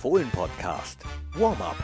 Fohlen-Podcast. Warm-up.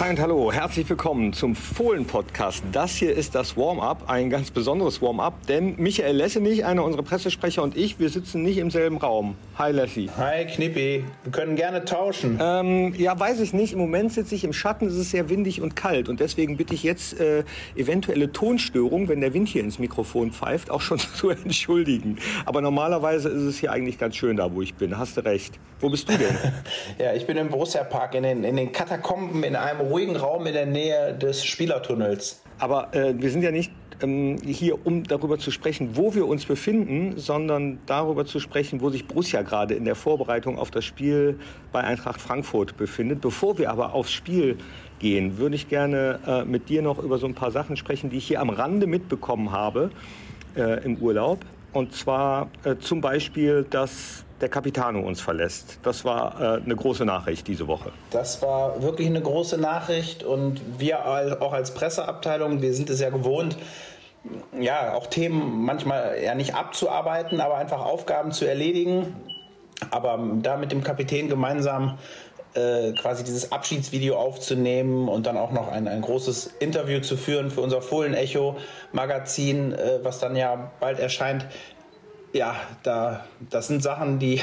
Hi und hallo, herzlich willkommen zum Fohlen-Podcast. Das hier ist das Warm-up, ein ganz besonderes Warm-up, denn Michael Lessenich, einer unserer Pressesprecher und ich, wir sitzen nicht im selben Raum. Hi Lessi. Hi Knippi, wir können gerne tauschen. Ähm, ja, weiß ich nicht. Im Moment sitze ich im Schatten, es ist sehr windig und kalt und deswegen bitte ich jetzt äh, eventuelle Tonstörung, wenn der Wind hier ins Mikrofon pfeift, auch schon zu entschuldigen. Aber normalerweise ist es hier eigentlich ganz schön da, wo ich bin. Hast du recht. Wo bist du denn? ja, ich bin im Borussia Park in den, in den Katakomben in einem ruhigen Raum in der Nähe des Spielertunnels. Aber äh, wir sind ja nicht ähm, hier, um darüber zu sprechen, wo wir uns befinden, sondern darüber zu sprechen, wo sich Borussia gerade in der Vorbereitung auf das Spiel bei Eintracht Frankfurt befindet. Bevor wir aber aufs Spiel gehen, würde ich gerne äh, mit dir noch über so ein paar Sachen sprechen, die ich hier am Rande mitbekommen habe äh, im Urlaub. Und zwar äh, zum Beispiel, dass der Capitano uns verlässt. Das war äh, eine große Nachricht diese Woche. Das war wirklich eine große Nachricht und wir auch als Presseabteilung, wir sind es ja gewohnt, ja, auch Themen manchmal ja nicht abzuarbeiten, aber einfach Aufgaben zu erledigen. Aber da mit dem Kapitän gemeinsam äh, quasi dieses Abschiedsvideo aufzunehmen und dann auch noch ein, ein großes Interview zu führen für unser Fohlen-Echo-Magazin, äh, was dann ja bald erscheint. Ja, da, das sind Sachen, die,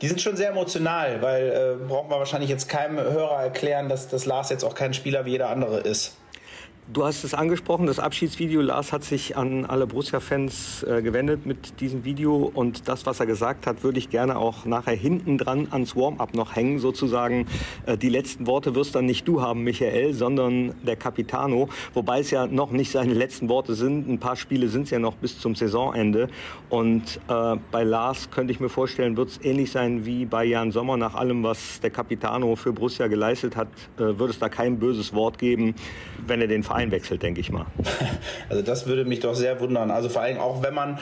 die sind schon sehr emotional, weil äh, braucht man wahrscheinlich jetzt keinem Hörer erklären, dass, dass Lars jetzt auch kein Spieler wie jeder andere ist. Du hast es angesprochen, das Abschiedsvideo. Lars hat sich an alle Borussia-Fans äh, gewendet mit diesem Video. Und das, was er gesagt hat, würde ich gerne auch nachher hinten dran ans Warm-up noch hängen, sozusagen. Äh, die letzten Worte wirst dann nicht du haben, Michael, sondern der Capitano. Wobei es ja noch nicht seine letzten Worte sind. Ein paar Spiele sind es ja noch bis zum Saisonende. Und äh, bei Lars könnte ich mir vorstellen, wird es ähnlich sein wie bei Jan Sommer. Nach allem, was der Capitano für Borussia geleistet hat, äh, wird es da kein böses Wort geben, wenn er den Verein einwechselt, denke ich mal. Also das würde mich doch sehr wundern. Also vor allem auch, wenn man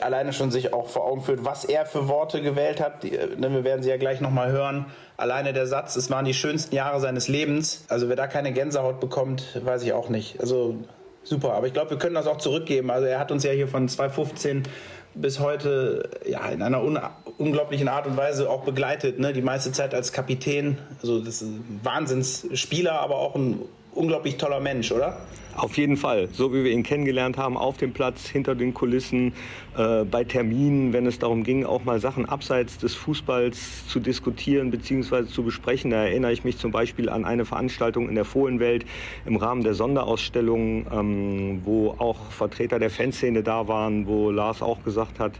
alleine schon sich auch vor Augen führt, was er für Worte gewählt hat. Äh, ne, wir werden sie ja gleich nochmal hören. Alleine der Satz, es waren die schönsten Jahre seines Lebens. Also wer da keine Gänsehaut bekommt, weiß ich auch nicht. Also super. Aber ich glaube, wir können das auch zurückgeben. Also er hat uns ja hier von 2015 bis heute ja, in einer un unglaublichen Art und Weise auch begleitet. Ne? Die meiste Zeit als Kapitän. Also das ist ein Wahnsinnsspieler, aber auch ein unglaublich toller Mensch, oder? Auf jeden Fall, so wie wir ihn kennengelernt haben, auf dem Platz, hinter den Kulissen, äh, bei Terminen, wenn es darum ging, auch mal Sachen abseits des Fußballs zu diskutieren bzw. zu besprechen. Da erinnere ich mich zum Beispiel an eine Veranstaltung in der Fohlenwelt im Rahmen der Sonderausstellung, ähm, wo auch Vertreter der Fanszene da waren, wo Lars auch gesagt hat,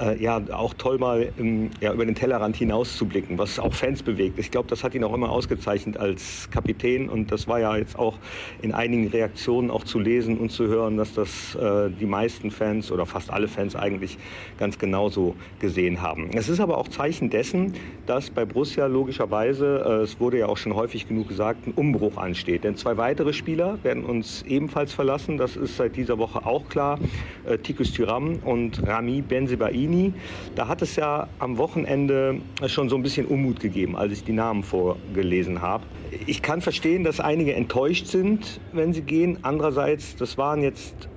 äh, ja auch toll mal ähm, ja, über den Tellerrand hinaus zu blicken, was auch Fans bewegt. Ich glaube, das hat ihn auch immer ausgezeichnet als Kapitän und das war ja jetzt auch in einigen Reaktionen auch zu lesen und zu hören, dass das äh, die meisten Fans oder fast alle Fans eigentlich ganz genauso gesehen haben. Es ist aber auch Zeichen dessen, dass bei Borussia logischerweise, äh, es wurde ja auch schon häufig genug gesagt, ein Umbruch ansteht. Denn zwei weitere Spieler werden uns ebenfalls verlassen. Das ist seit dieser Woche auch klar. Äh, Tikus Tyram und Rami Benzebaini Bambini. Da hat es ja am Wochenende schon so ein bisschen Unmut gegeben, als ich die Namen vorgelesen habe. Ich kann verstehen, dass einige enttäuscht sind, wenn sie gehen. Andererseits, das waren jetzt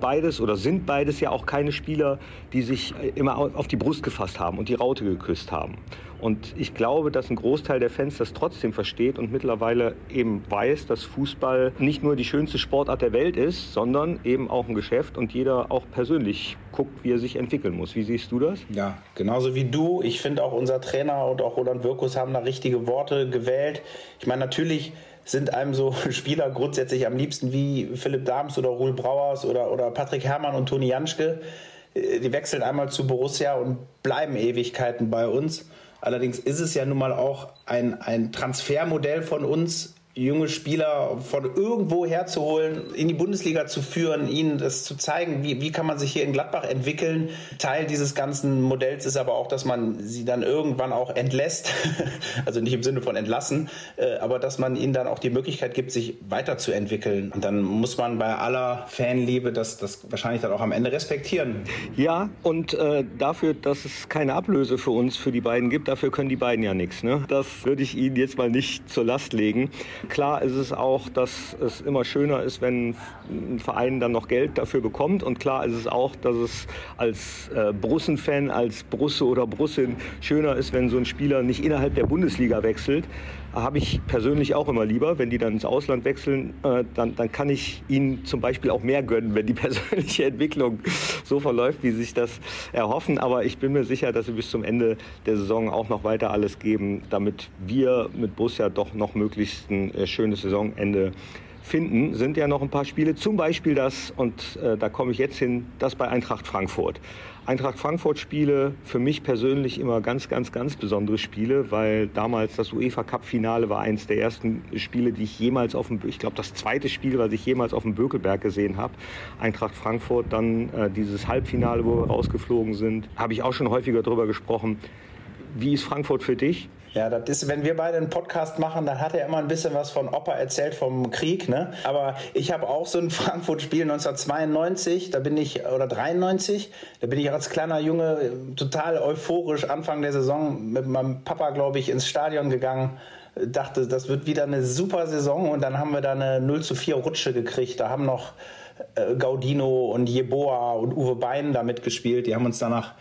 beides oder sind beides ja auch keine Spieler, die sich äh, immer auf die Brust gefasst haben und die Raute geküsst haben. Und ich glaube, dass ein Großteil der Fans das trotzdem versteht und mittlerweile eben weiß, dass Fußball nicht nur die schönste Sportart der Welt ist, sondern eben auch ein Geschäft und jeder auch persönlich guckt, wie er sich entwickeln muss. Wie siehst du das? Ja, genauso wie du. Ich finde auch unser Trainer und auch Roland Wirkus haben da richtige Worte gewählt. Ich meine, natürlich sind einem so Spieler grundsätzlich am liebsten wie Philipp Dahms oder Ruhl Brauers oder, oder Patrick Herrmann und Toni Janschke. Äh, die wechseln einmal zu Borussia und bleiben Ewigkeiten bei uns. Allerdings ist es ja nun mal auch ein, ein Transfermodell von uns, junge Spieler von irgendwo herzuholen, in die Bundesliga zu führen, ihnen das zu zeigen, wie, wie kann man sich hier in Gladbach entwickeln. Teil dieses ganzen Modells ist aber auch, dass man sie dann irgendwann auch entlässt, also nicht im Sinne von entlassen, äh, aber dass man ihnen dann auch die Möglichkeit gibt, sich weiterzuentwickeln. Und dann muss man bei aller Fanliebe das, das wahrscheinlich dann auch am Ende respektieren. Ja, und äh, dafür, dass es keine Ablöse für uns, für die beiden gibt, dafür können die beiden ja nichts. Ne? Das würde ich Ihnen jetzt mal nicht zur Last legen. Klar ist es auch, dass es immer schöner ist, wenn ein Verein dann noch Geld dafür bekommt. Und klar ist es auch, dass es als äh, Brussen-Fan, als Brusse oder Brussin schöner ist, wenn so ein Spieler nicht innerhalb der Bundesliga wechselt, habe ich persönlich auch immer lieber. Wenn die dann ins Ausland wechseln, äh, dann, dann kann ich ihnen zum Beispiel auch mehr gönnen, wenn die persönliche Entwicklung so verläuft, wie sie sich das erhoffen. Aber ich bin mir sicher, dass sie bis zum Ende der Saison auch noch weiter alles geben, damit wir mit Borussia doch noch möglichst ein äh, schönes Saisonende finden, sind ja noch ein paar Spiele, zum Beispiel das, und äh, da komme ich jetzt hin, das bei Eintracht Frankfurt. Eintracht Frankfurt Spiele für mich persönlich immer ganz, ganz, ganz besondere Spiele, weil damals das UEFA Cup Finale war eines der ersten Spiele, die ich jemals auf dem, ich glaube das zweite Spiel, was ich jemals auf dem Bökelberg gesehen habe. Eintracht Frankfurt, dann äh, dieses Halbfinale, wo wir rausgeflogen sind, habe ich auch schon häufiger darüber gesprochen. Wie ist Frankfurt für dich? Ja, das ist, wenn wir beide einen Podcast machen, dann hat er immer ein bisschen was von Opa erzählt vom Krieg, ne? Aber ich habe auch so ein Frankfurt-Spiel 1992, da bin ich, oder 93, da bin ich als kleiner Junge total euphorisch Anfang der Saison mit meinem Papa, glaube ich, ins Stadion gegangen dachte, das wird wieder eine super Saison und dann haben wir da eine 0 zu 4 Rutsche gekriegt. Da haben noch äh, Gaudino und Jeboa und Uwe Bein da mitgespielt. Die haben uns danach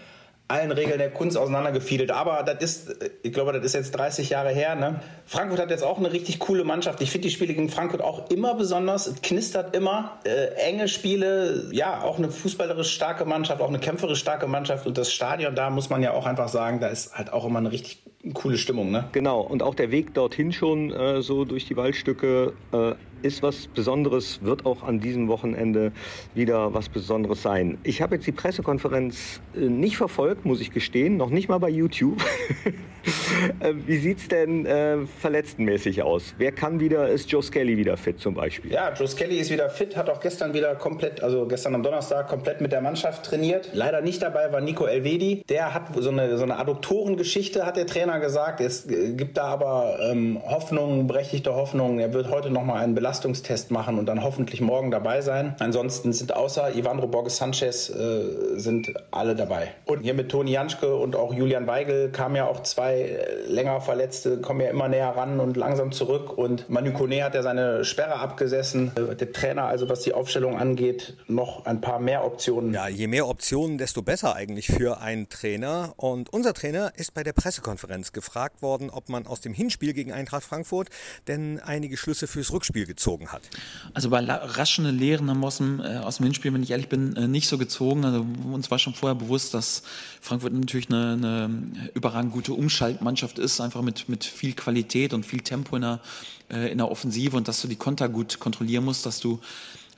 allen Regeln der Kunst auseinandergefiedelt. Aber das ist, ich glaube, das ist jetzt 30 Jahre her. Ne? Frankfurt hat jetzt auch eine richtig coole Mannschaft. Ich finde die Spiele gegen Frankfurt auch immer besonders. Es knistert immer. Äh, enge Spiele, ja, auch eine fußballerisch starke Mannschaft, auch eine kämpferisch starke Mannschaft. Und das Stadion, da muss man ja auch einfach sagen, da ist halt auch immer eine richtig coole Stimmung. Ne? Genau. Und auch der Weg dorthin schon äh, so durch die Waldstücke äh, ist was Besonderes, wird auch an diesem Wochenende wieder was Besonderes sein. Ich habe jetzt die Pressekonferenz äh, nicht verfolgt, muss ich gestehen, noch nicht mal bei YouTube. Äh, wie sieht es denn äh, verletztenmäßig aus? Wer kann wieder, ist Joe Skelly wieder fit zum Beispiel? Ja, Joe Skelly ist wieder fit, hat auch gestern wieder komplett, also gestern am Donnerstag komplett mit der Mannschaft trainiert. Leider nicht dabei war Nico Elvedi. Der hat so eine, so eine Adduktorengeschichte, hat der Trainer gesagt. Es äh, gibt da aber ähm, Hoffnung, berechtigte Hoffnung. Er wird heute nochmal einen Belastungstest machen und dann hoffentlich morgen dabei sein. Ansonsten sind außer Ivandro Borges Sanchez äh, sind alle dabei. Und hier mit Toni Janschke und auch Julian Weigel kamen ja auch zwei länger Verletzte, kommen ja immer näher ran und langsam zurück. Und Manu Kone hat ja seine Sperre abgesessen. Der Trainer, also was die Aufstellung angeht, noch ein paar mehr Optionen. Ja, je mehr Optionen, desto besser eigentlich für einen Trainer. Und unser Trainer ist bei der Pressekonferenz gefragt worden, ob man aus dem Hinspiel gegen Eintracht Frankfurt denn einige Schlüsse fürs Rückspiel gezogen hat. Also bei raschen Lehren haben wir aus dem, äh, aus dem Hinspiel, wenn ich ehrlich bin, äh, nicht so gezogen. Also uns war schon vorher bewusst, dass Frankfurt natürlich eine, eine überragend gute Umschaltmannschaft ist, einfach mit, mit viel Qualität und viel Tempo in der, äh, in der Offensive und dass du die Konter gut kontrollieren musst, dass du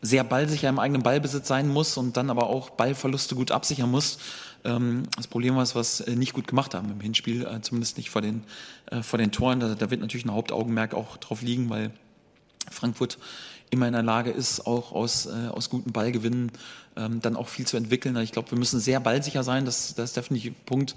sehr ballsicher im eigenen Ballbesitz sein musst und dann aber auch Ballverluste gut absichern musst. Ähm, das Problem war es, was äh, nicht gut gemacht haben im Hinspiel, äh, zumindest nicht vor den, äh, vor den Toren. Da, da wird natürlich ein Hauptaugenmerk auch drauf liegen, weil Frankfurt immer in der Lage ist, auch aus, äh, aus guten Ballgewinnen ähm, dann auch viel zu entwickeln. Ich glaube, wir müssen sehr ballsicher sein, das, das ist definitiv ein Punkt,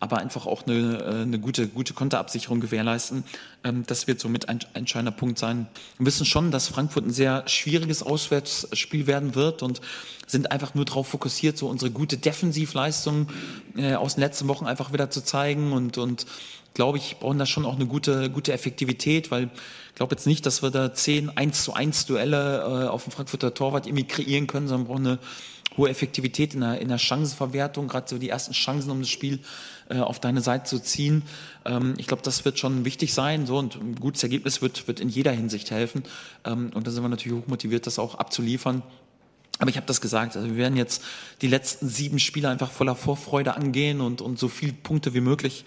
aber einfach auch eine, äh, eine gute, gute Konterabsicherung gewährleisten. Ähm, das wird somit ein entscheidender Punkt sein. Wir wissen schon, dass Frankfurt ein sehr schwieriges Auswärtsspiel werden wird und sind einfach nur darauf fokussiert, so unsere gute Defensivleistung äh, aus den letzten Wochen einfach wieder zu zeigen und, und glaube ich, brauchen da schon auch eine gute, gute Effektivität, weil ich glaube jetzt nicht, dass wir da zehn 1 zu 1 Duelle äh, auf dem Frankfurter Torwart irgendwie kreieren können, sondern brauchen eine hohe Effektivität in der, in der Chancenverwertung, gerade so die ersten Chancen, um das Spiel äh, auf deine Seite zu ziehen. Ähm, ich glaube, das wird schon wichtig sein. So, und ein gutes Ergebnis wird, wird in jeder Hinsicht helfen. Ähm, und da sind wir natürlich hochmotiviert, das auch abzuliefern. Aber ich habe das gesagt, also wir werden jetzt die letzten sieben Spiele einfach voller Vorfreude angehen und, und so viele Punkte wie möglich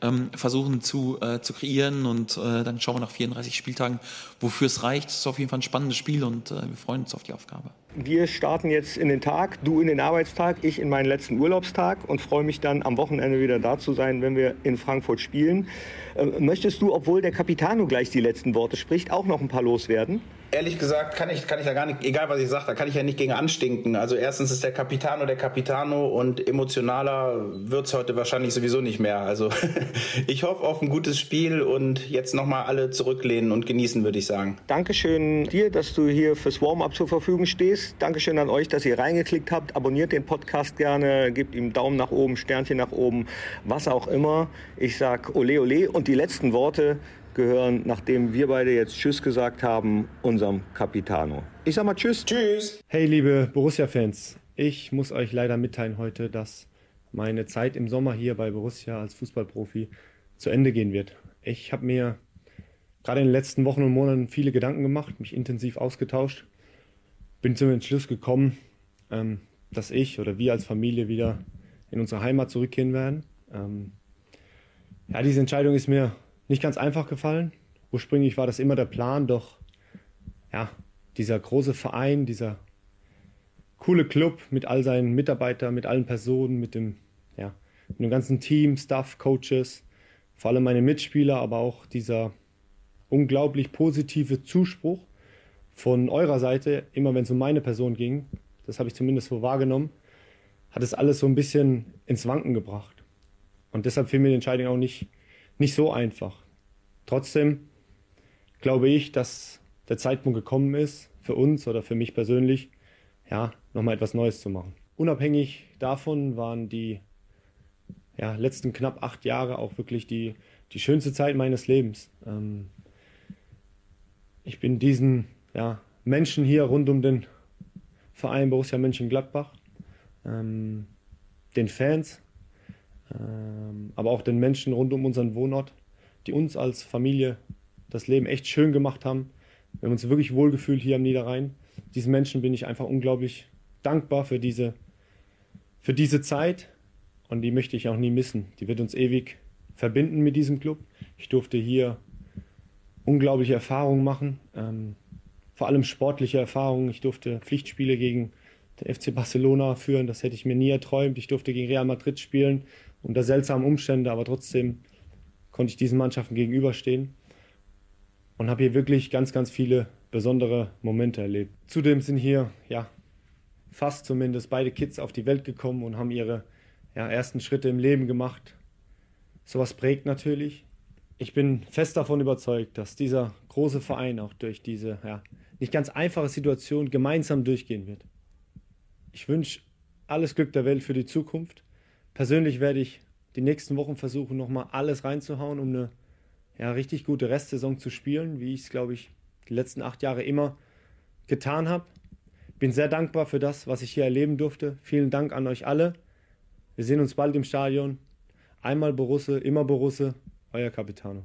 ähm, versuchen zu, äh, zu kreieren und äh, dann schauen wir nach 34 Spieltagen, wofür es reicht. Es ist auf jeden Fall ein spannendes Spiel und äh, wir freuen uns auf die Aufgabe. Wir starten jetzt in den Tag, du in den Arbeitstag, ich in meinen letzten Urlaubstag und freue mich dann am Wochenende wieder da zu sein, wenn wir in Frankfurt spielen. Äh, möchtest du, obwohl der Capitano gleich die letzten Worte spricht, auch noch ein paar loswerden? ehrlich gesagt kann ich, kann ich da gar nicht, egal was ich sage, da kann ich ja nicht gegen anstinken. Also erstens ist der Capitano der Capitano und emotionaler wird es heute wahrscheinlich sowieso nicht mehr. Also ich hoffe auf ein gutes Spiel und jetzt nochmal alle zurücklehnen und genießen, würde ich sagen. Dankeschön dir, dass du hier fürs Warm-up zur Verfügung stehst. Dankeschön an euch, dass ihr reingeklickt habt. Abonniert den Podcast gerne, gebt ihm Daumen nach oben, Sternchen nach oben, was auch immer. Ich sag ole ole und die letzten Worte gehören, nachdem wir beide jetzt Tschüss gesagt haben, unserem Capitano. Ich sag mal Tschüss. Tschüss. Hey, liebe Borussia-Fans. Ich muss euch leider mitteilen heute, dass meine Zeit im Sommer hier bei Borussia als Fußballprofi zu Ende gehen wird. Ich habe mir gerade in den letzten Wochen und Monaten viele Gedanken gemacht, mich intensiv ausgetauscht, bin zum Entschluss gekommen, ähm, dass ich oder wir als Familie wieder in unsere Heimat zurückkehren werden. Ähm, ja, diese Entscheidung ist mir nicht ganz einfach gefallen. Ursprünglich war das immer der Plan, doch ja, dieser große Verein, dieser coole Club mit all seinen Mitarbeitern, mit allen Personen, mit dem, ja, mit dem ganzen Team, Staff, Coaches, vor allem meine Mitspieler, aber auch dieser unglaublich positive Zuspruch von eurer Seite, immer wenn es um meine Person ging, das habe ich zumindest so wahrgenommen, hat es alles so ein bisschen ins Wanken gebracht. Und deshalb fiel mir die Entscheidung auch nicht, nicht so einfach. Trotzdem glaube ich, dass der Zeitpunkt gekommen ist, für uns oder für mich persönlich, ja, nochmal etwas Neues zu machen. Unabhängig davon waren die ja, letzten knapp acht Jahre auch wirklich die, die schönste Zeit meines Lebens. Ähm, ich bin diesen ja, Menschen hier rund um den Verein Borussia Mönchengladbach, ähm, den Fans, ähm, aber auch den Menschen rund um unseren Wohnort, die uns als Familie das Leben echt schön gemacht haben. Wir haben uns wirklich wohlgefühlt hier am Niederrhein. Diesen Menschen bin ich einfach unglaublich dankbar für diese, für diese Zeit und die möchte ich auch nie missen. Die wird uns ewig verbinden mit diesem Club. Ich durfte hier unglaubliche Erfahrungen machen, ähm, vor allem sportliche Erfahrungen. Ich durfte Pflichtspiele gegen den FC Barcelona führen, das hätte ich mir nie erträumt. Ich durfte gegen Real Madrid spielen unter seltsamen Umständen, aber trotzdem konnte ich diesen Mannschaften gegenüberstehen und habe hier wirklich ganz, ganz viele besondere Momente erlebt. Zudem sind hier, ja, fast zumindest beide Kids auf die Welt gekommen und haben ihre ja, ersten Schritte im Leben gemacht. Sowas prägt natürlich. Ich bin fest davon überzeugt, dass dieser große Verein auch durch diese ja, nicht ganz einfache Situation gemeinsam durchgehen wird. Ich wünsche alles Glück der Welt für die Zukunft. Persönlich werde ich die nächsten Wochen versuchen, nochmal alles reinzuhauen, um eine ja, richtig gute Restsaison zu spielen, wie ich es, glaube ich, die letzten acht Jahre immer getan habe. Bin sehr dankbar für das, was ich hier erleben durfte. Vielen Dank an euch alle. Wir sehen uns bald im Stadion. Einmal Borusse, immer Borusse, euer Capitano.